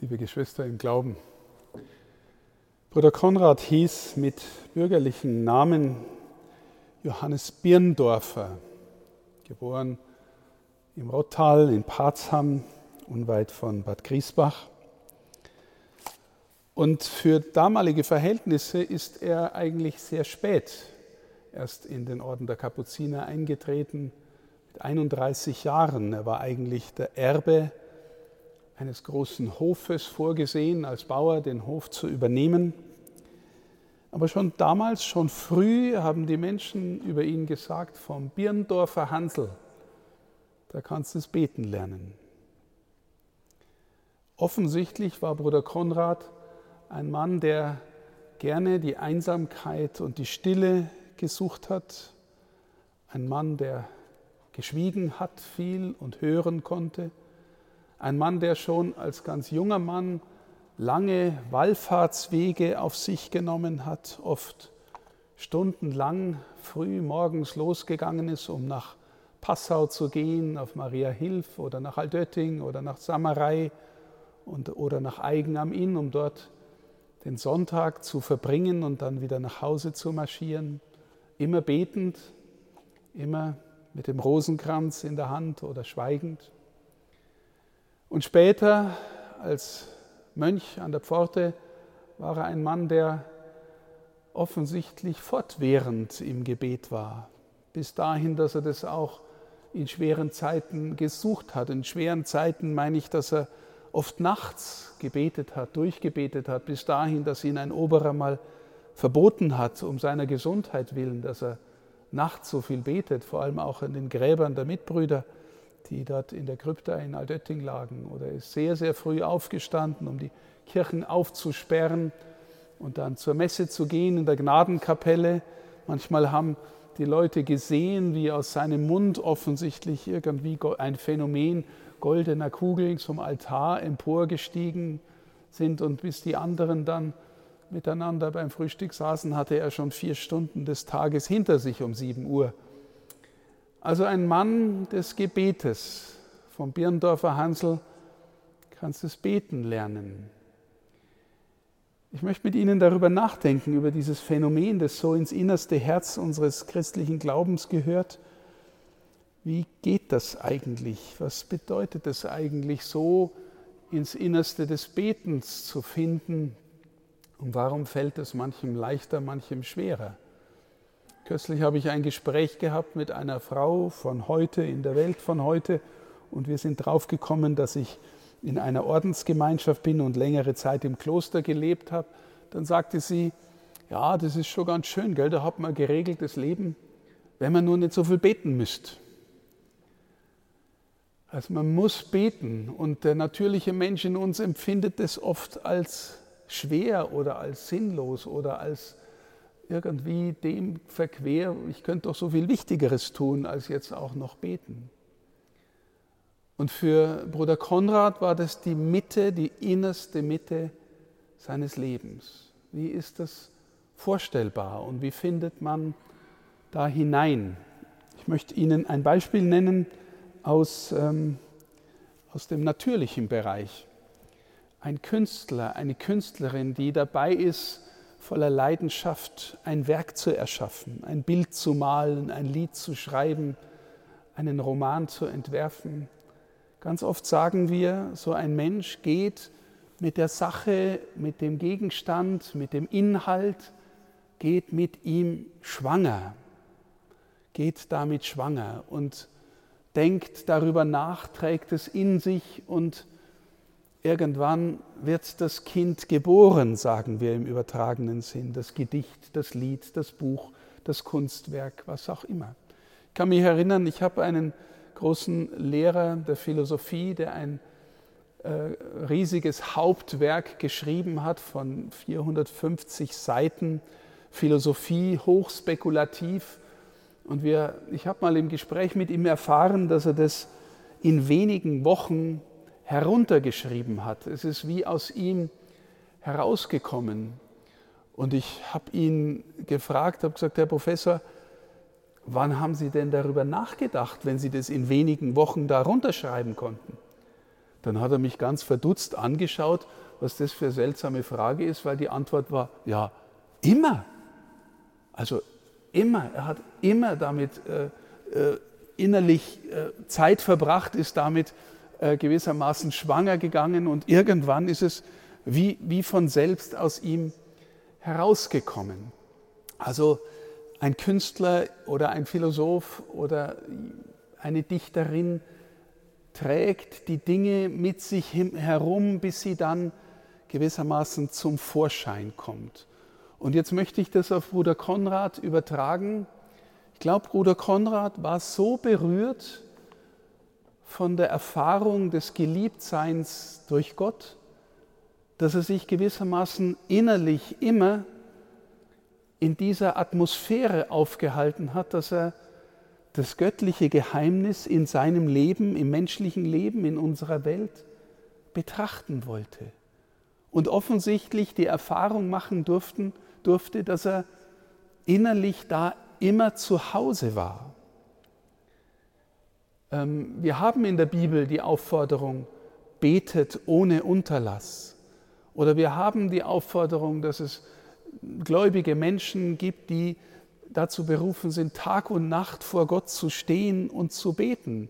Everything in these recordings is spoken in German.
liebe Geschwister im Glauben. Bruder Konrad hieß mit bürgerlichen Namen Johannes Birndorfer, geboren im Rottal in Parzham, unweit von Bad Griesbach. Und für damalige Verhältnisse ist er eigentlich sehr spät erst in den Orden der Kapuziner eingetreten, mit 31 Jahren. Er war eigentlich der Erbe eines großen Hofes vorgesehen, als Bauer den Hof zu übernehmen. Aber schon damals, schon früh haben die Menschen über ihn gesagt, vom Birndorfer Hansel, da kannst du es beten lernen. Offensichtlich war Bruder Konrad ein Mann, der gerne die Einsamkeit und die Stille gesucht hat, ein Mann, der geschwiegen hat viel und hören konnte, ein Mann, der schon als ganz junger Mann lange Wallfahrtswege auf sich genommen hat, oft stundenlang früh morgens losgegangen ist, um nach Passau zu gehen, auf Maria Hilf oder nach Altötting oder nach Samarei und, oder nach Eigen am Inn, um dort den Sonntag zu verbringen und dann wieder nach Hause zu marschieren. Immer betend, immer mit dem Rosenkranz in der Hand oder schweigend. Und später, als Mönch an der Pforte, war er ein Mann, der offensichtlich fortwährend im Gebet war, bis dahin, dass er das auch in schweren Zeiten gesucht hat. In schweren Zeiten meine ich, dass er oft nachts gebetet hat, durchgebetet hat, bis dahin, dass ihn ein Oberer mal verboten hat, um seiner Gesundheit willen, dass er nachts so viel betet, vor allem auch an den Gräbern der Mitbrüder die dort in der Krypta in Altötting lagen. Oder er ist sehr, sehr früh aufgestanden, um die Kirchen aufzusperren und dann zur Messe zu gehen in der Gnadenkapelle. Manchmal haben die Leute gesehen, wie aus seinem Mund offensichtlich irgendwie ein Phänomen goldener Kugeln zum Altar emporgestiegen sind und bis die anderen dann miteinander beim Frühstück saßen, hatte er schon vier Stunden des Tages hinter sich um sieben Uhr. Also ein Mann des Gebetes. Vom Birndorfer Hansel kannst du es beten lernen. Ich möchte mit Ihnen darüber nachdenken, über dieses Phänomen, das so ins innerste Herz unseres christlichen Glaubens gehört. Wie geht das eigentlich? Was bedeutet es eigentlich, so ins Innerste des Betens zu finden? Und warum fällt es manchem leichter, manchem schwerer? Kürzlich habe ich ein Gespräch gehabt mit einer Frau von heute, in der Welt von heute, und wir sind drauf gekommen, dass ich in einer Ordensgemeinschaft bin und längere Zeit im Kloster gelebt habe. Dann sagte sie, ja, das ist schon ganz schön, gell? da hat man geregeltes Leben, wenn man nur nicht so viel beten müsste. Also man muss beten und der natürliche Mensch in uns empfindet es oft als schwer oder als sinnlos oder als irgendwie dem verquer, ich könnte doch so viel Wichtigeres tun, als jetzt auch noch beten. Und für Bruder Konrad war das die Mitte, die innerste Mitte seines Lebens. Wie ist das vorstellbar und wie findet man da hinein? Ich möchte Ihnen ein Beispiel nennen aus, ähm, aus dem natürlichen Bereich. Ein Künstler, eine Künstlerin, die dabei ist, voller Leidenschaft ein Werk zu erschaffen, ein Bild zu malen, ein Lied zu schreiben, einen Roman zu entwerfen. Ganz oft sagen wir, so ein Mensch geht mit der Sache, mit dem Gegenstand, mit dem Inhalt, geht mit ihm schwanger, geht damit schwanger und denkt darüber nach, trägt es in sich und Irgendwann wird das Kind geboren, sagen wir im übertragenen Sinn, das Gedicht, das Lied, das Buch, das Kunstwerk, was auch immer. Ich kann mich erinnern, ich habe einen großen Lehrer der Philosophie, der ein äh, riesiges Hauptwerk geschrieben hat von 450 Seiten, Philosophie, hochspekulativ. Und wir, ich habe mal im Gespräch mit ihm erfahren, dass er das in wenigen Wochen heruntergeschrieben hat. Es ist wie aus ihm herausgekommen. Und ich habe ihn gefragt, habe gesagt, Herr Professor, wann haben Sie denn darüber nachgedacht, wenn Sie das in wenigen Wochen da runterschreiben konnten? Dann hat er mich ganz verdutzt angeschaut, was das für eine seltsame Frage ist, weil die Antwort war, ja, immer. Also immer. Er hat immer damit äh, äh, innerlich äh, Zeit verbracht, ist damit äh, gewissermaßen schwanger gegangen und irgendwann ist es wie, wie von selbst aus ihm herausgekommen. Also ein Künstler oder ein Philosoph oder eine Dichterin trägt die Dinge mit sich herum, bis sie dann gewissermaßen zum Vorschein kommt. Und jetzt möchte ich das auf Bruder Konrad übertragen. Ich glaube, Bruder Konrad war so berührt von der Erfahrung des Geliebtseins durch Gott, dass er sich gewissermaßen innerlich immer in dieser Atmosphäre aufgehalten hat, dass er das göttliche Geheimnis in seinem Leben, im menschlichen Leben, in unserer Welt betrachten wollte. Und offensichtlich die Erfahrung machen durften, durfte, dass er innerlich da immer zu Hause war. Ähm, wir haben in der Bibel die Aufforderung, betet ohne Unterlass. Oder wir haben die Aufforderung, dass es gläubige Menschen gibt, die dazu berufen sind, Tag und Nacht vor Gott zu stehen und zu beten.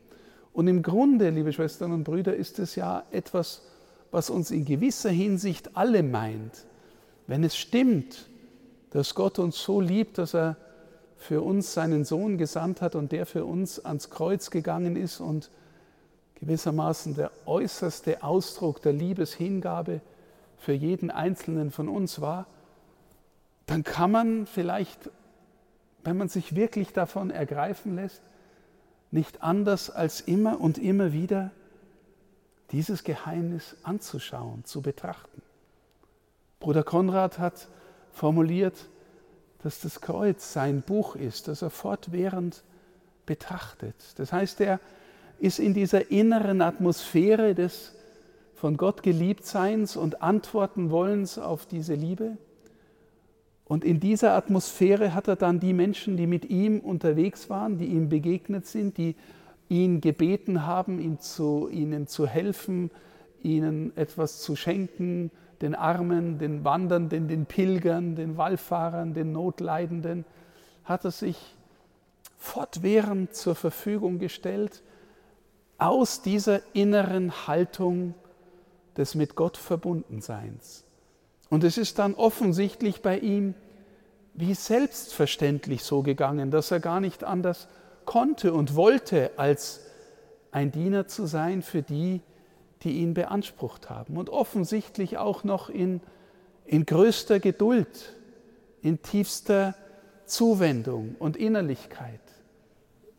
Und im Grunde, liebe Schwestern und Brüder, ist es ja etwas, was uns in gewisser Hinsicht alle meint. Wenn es stimmt, dass Gott uns so liebt, dass er für uns seinen Sohn gesandt hat und der für uns ans Kreuz gegangen ist und gewissermaßen der äußerste Ausdruck der Liebeshingabe für jeden Einzelnen von uns war, dann kann man vielleicht, wenn man sich wirklich davon ergreifen lässt, nicht anders als immer und immer wieder dieses Geheimnis anzuschauen, zu betrachten. Bruder Konrad hat formuliert, dass das Kreuz sein Buch ist, das er fortwährend betrachtet. Das heißt, er ist in dieser inneren Atmosphäre des von Gott Geliebtseins und antworten wollens auf diese Liebe. Und in dieser Atmosphäre hat er dann die Menschen, die mit ihm unterwegs waren, die ihm begegnet sind, die ihn gebeten haben, ihm zu, ihnen zu helfen, ihnen etwas zu schenken, den Armen, den Wandernden, den Pilgern, den Wallfahrern, den Notleidenden, hat er sich fortwährend zur Verfügung gestellt, aus dieser inneren Haltung des mit Gott Verbundenseins. Und es ist dann offensichtlich bei ihm wie selbstverständlich so gegangen, dass er gar nicht anders konnte und wollte, als ein Diener zu sein für die, die ihn beansprucht haben. Und offensichtlich auch noch in, in größter Geduld, in tiefster Zuwendung und Innerlichkeit.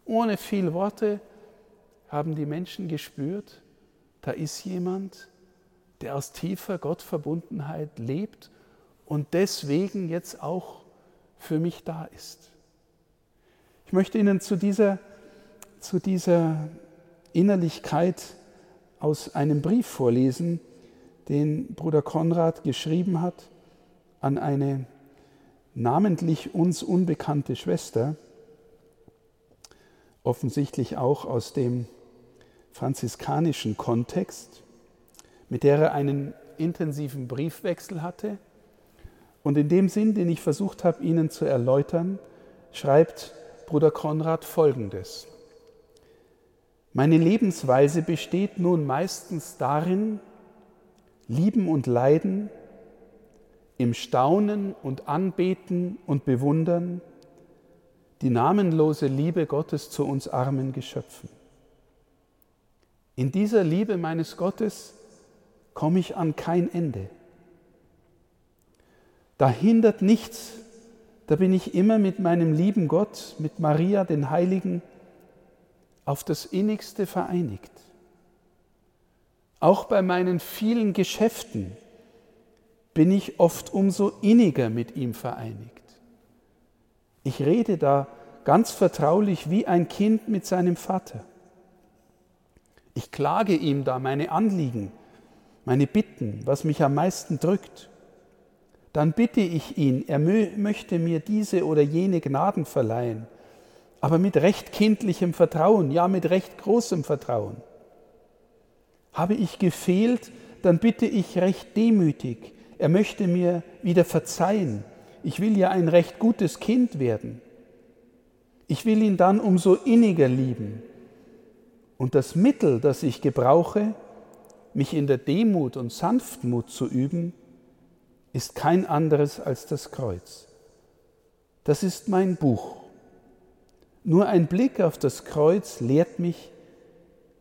Ohne viel Worte haben die Menschen gespürt, da ist jemand, der aus tiefer Gottverbundenheit lebt und deswegen jetzt auch für mich da ist. Ich möchte Ihnen zu dieser, zu dieser Innerlichkeit aus einem Brief vorlesen, den Bruder Konrad geschrieben hat an eine namentlich uns unbekannte Schwester, offensichtlich auch aus dem franziskanischen Kontext, mit der er einen intensiven Briefwechsel hatte. Und in dem Sinn, den ich versucht habe, Ihnen zu erläutern, schreibt Bruder Konrad Folgendes. Meine Lebensweise besteht nun meistens darin, lieben und leiden, im Staunen und Anbeten und Bewundern die namenlose Liebe Gottes zu uns armen Geschöpfen. In dieser Liebe meines Gottes komme ich an kein Ende. Da hindert nichts, da bin ich immer mit meinem lieben Gott, mit Maria, den Heiligen, auf das innigste vereinigt. Auch bei meinen vielen Geschäften bin ich oft umso inniger mit ihm vereinigt. Ich rede da ganz vertraulich wie ein Kind mit seinem Vater. Ich klage ihm da meine Anliegen, meine Bitten, was mich am meisten drückt. Dann bitte ich ihn, er möchte mir diese oder jene Gnaden verleihen aber mit recht kindlichem Vertrauen, ja mit recht großem Vertrauen. Habe ich gefehlt, dann bitte ich recht demütig, er möchte mir wieder verzeihen. Ich will ja ein recht gutes Kind werden. Ich will ihn dann umso inniger lieben. Und das Mittel, das ich gebrauche, mich in der Demut und Sanftmut zu üben, ist kein anderes als das Kreuz. Das ist mein Buch. Nur ein Blick auf das Kreuz lehrt mich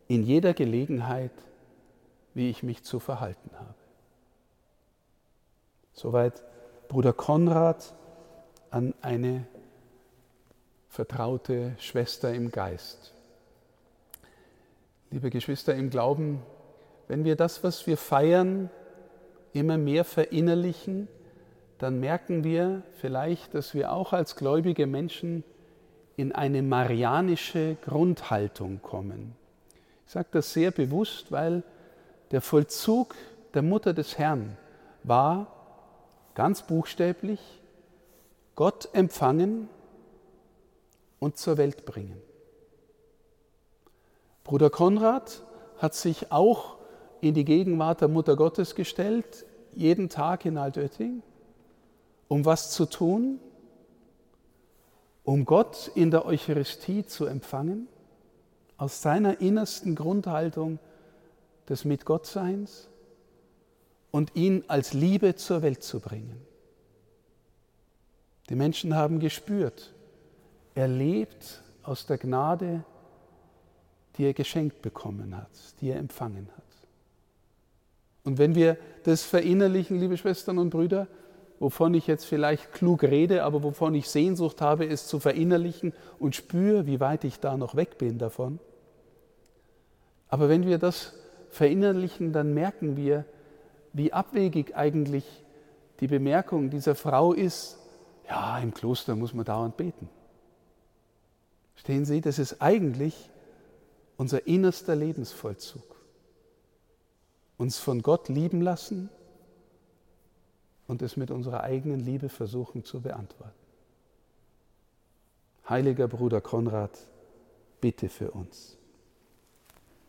in jeder Gelegenheit, wie ich mich zu verhalten habe. Soweit Bruder Konrad an eine vertraute Schwester im Geist. Liebe Geschwister im Glauben, wenn wir das, was wir feiern, immer mehr verinnerlichen, dann merken wir vielleicht, dass wir auch als gläubige Menschen in eine marianische Grundhaltung kommen. Ich sage das sehr bewusst, weil der Vollzug der Mutter des Herrn war ganz buchstäblich Gott empfangen und zur Welt bringen. Bruder Konrad hat sich auch in die Gegenwart der Mutter Gottes gestellt, jeden Tag in Altötting, um was zu tun? Um Gott in der Eucharistie zu empfangen, aus seiner innersten Grundhaltung des Mitgottseins und ihn als Liebe zur Welt zu bringen. Die Menschen haben gespürt, er lebt aus der Gnade, die er geschenkt bekommen hat, die er empfangen hat. Und wenn wir das verinnerlichen, liebe Schwestern und Brüder, wovon ich jetzt vielleicht klug rede, aber wovon ich Sehnsucht habe, es zu verinnerlichen und spüre, wie weit ich da noch weg bin davon. Aber wenn wir das verinnerlichen, dann merken wir, wie abwegig eigentlich die Bemerkung dieser Frau ist, ja, im Kloster muss man dauernd beten. Stehen Sie, das ist eigentlich unser innerster Lebensvollzug. Uns von Gott lieben lassen und es mit unserer eigenen Liebe versuchen zu beantworten. Heiliger Bruder Konrad, bitte für uns.